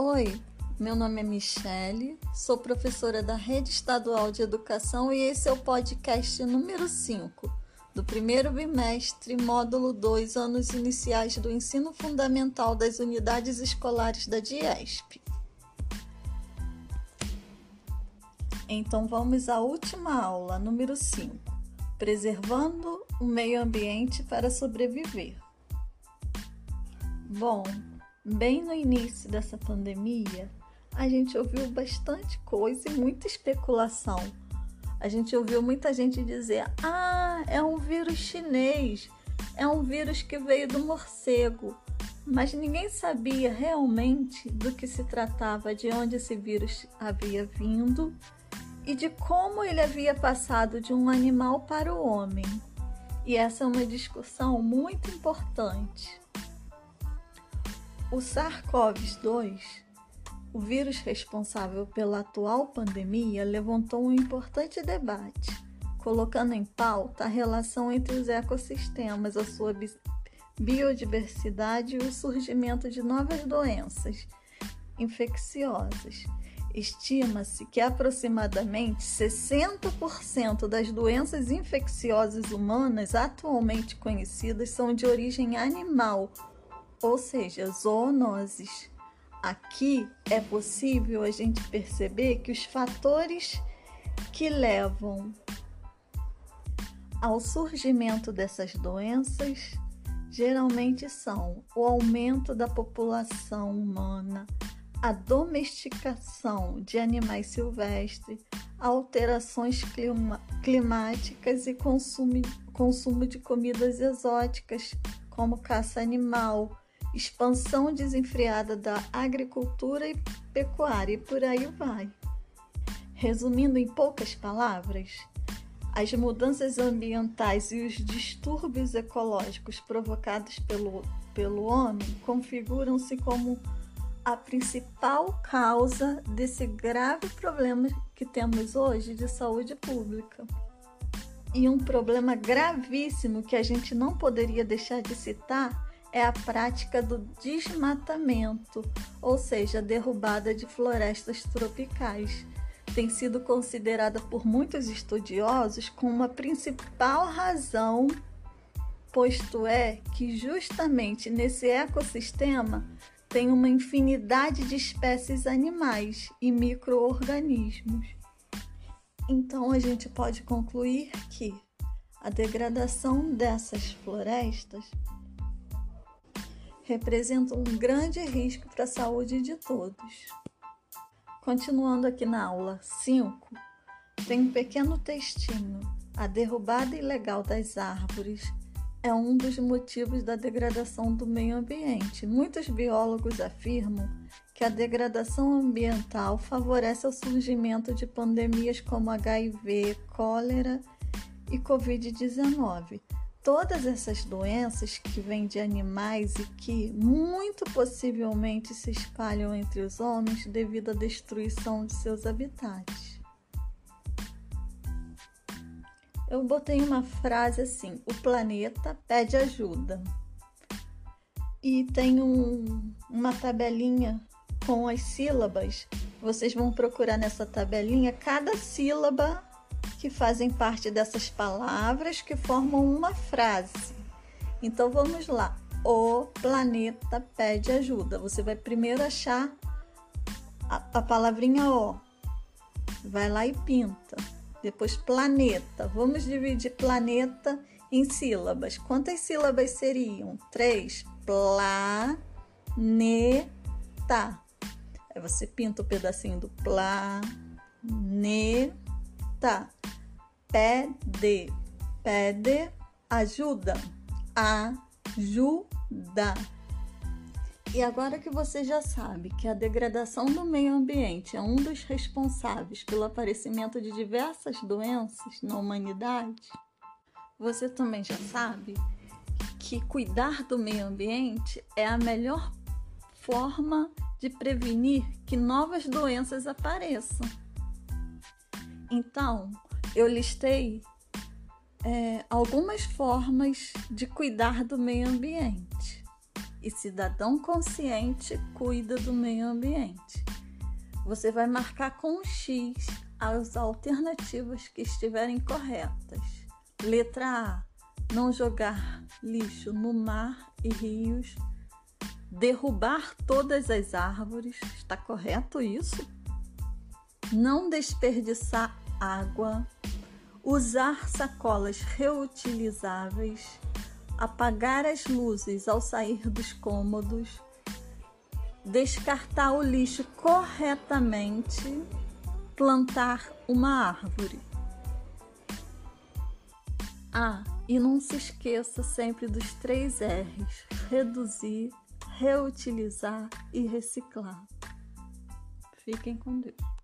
Oi, meu nome é Michele, sou professora da Rede Estadual de Educação e esse é o podcast número 5 do primeiro bimestre, módulo 2, anos iniciais do ensino fundamental das unidades escolares da DIESP. Então vamos à última aula, número 5, preservando o meio ambiente para sobreviver. Bom, bem no início dessa pandemia, a gente ouviu bastante coisa e muita especulação. A gente ouviu muita gente dizer: ah, é um vírus chinês, é um vírus que veio do morcego. Mas ninguém sabia realmente do que se tratava, de onde esse vírus havia vindo e de como ele havia passado de um animal para o homem. E essa é uma discussão muito importante. O SARS-CoV-2, o vírus responsável pela atual pandemia, levantou um importante debate, colocando em pauta a relação entre os ecossistemas, a sua biodiversidade e o surgimento de novas doenças infecciosas. Estima-se que aproximadamente 60% das doenças infecciosas humanas atualmente conhecidas são de origem animal ou seja, zoonoses. Aqui é possível a gente perceber que os fatores que levam ao surgimento dessas doenças geralmente são o aumento da população humana, a domesticação de animais silvestres, alterações clima climáticas e consumo, consumo de comidas exóticas, como caça animal, expansão desenfreada da agricultura e pecuária e por aí vai. Resumindo em poucas palavras, as mudanças ambientais e os distúrbios ecológicos provocados pelo, pelo homem configuram-se como a principal causa desse grave problema que temos hoje de saúde pública. E um problema gravíssimo que a gente não poderia deixar de citar é a prática do desmatamento, ou seja, a derrubada de florestas tropicais. Tem sido considerada por muitos estudiosos como uma principal razão, posto é que justamente nesse ecossistema tem uma infinidade de espécies animais e microorganismos. Então a gente pode concluir que a degradação dessas florestas representa um grande risco para a saúde de todos. Continuando aqui na aula 5, tem um pequeno textinho. A derrubada ilegal das árvores é um dos motivos da degradação do meio ambiente. Muitos biólogos afirmam que a degradação ambiental favorece o surgimento de pandemias como HIV, cólera e Covid-19 todas essas doenças que vêm de animais e que muito possivelmente se espalham entre os homens devido à destruição de seus habitats. Eu botei uma frase assim: o planeta pede ajuda. E tem um, uma tabelinha com as sílabas. Vocês vão procurar nessa tabelinha cada sílaba que fazem parte dessas palavras que formam uma frase. Então vamos lá. O planeta pede ajuda. Você vai primeiro achar a, a palavrinha O. Vai lá e pinta. Depois planeta. Vamos dividir planeta em sílabas. Quantas sílabas seriam? Três. Planeta. Aí você pinta o pedacinho do planeta pede, pede ajuda, ajuda. E agora que você já sabe que a degradação do meio ambiente é um dos responsáveis pelo aparecimento de diversas doenças na humanidade, você também já sabe que cuidar do meio ambiente é a melhor forma de prevenir que novas doenças apareçam. Então, eu listei é, algumas formas de cuidar do meio ambiente. e cidadão consciente cuida do meio ambiente. Você vai marcar com um X as alternativas que estiverem corretas. Letra A: não jogar lixo no mar e rios. Derrubar todas as árvores. Está correto isso? Não desperdiçar água. Usar sacolas reutilizáveis. Apagar as luzes ao sair dos cômodos descartar o lixo corretamente, plantar uma árvore. Ah, e não se esqueça sempre dos três R's: reduzir, reutilizar e reciclar. Fiquem com Deus.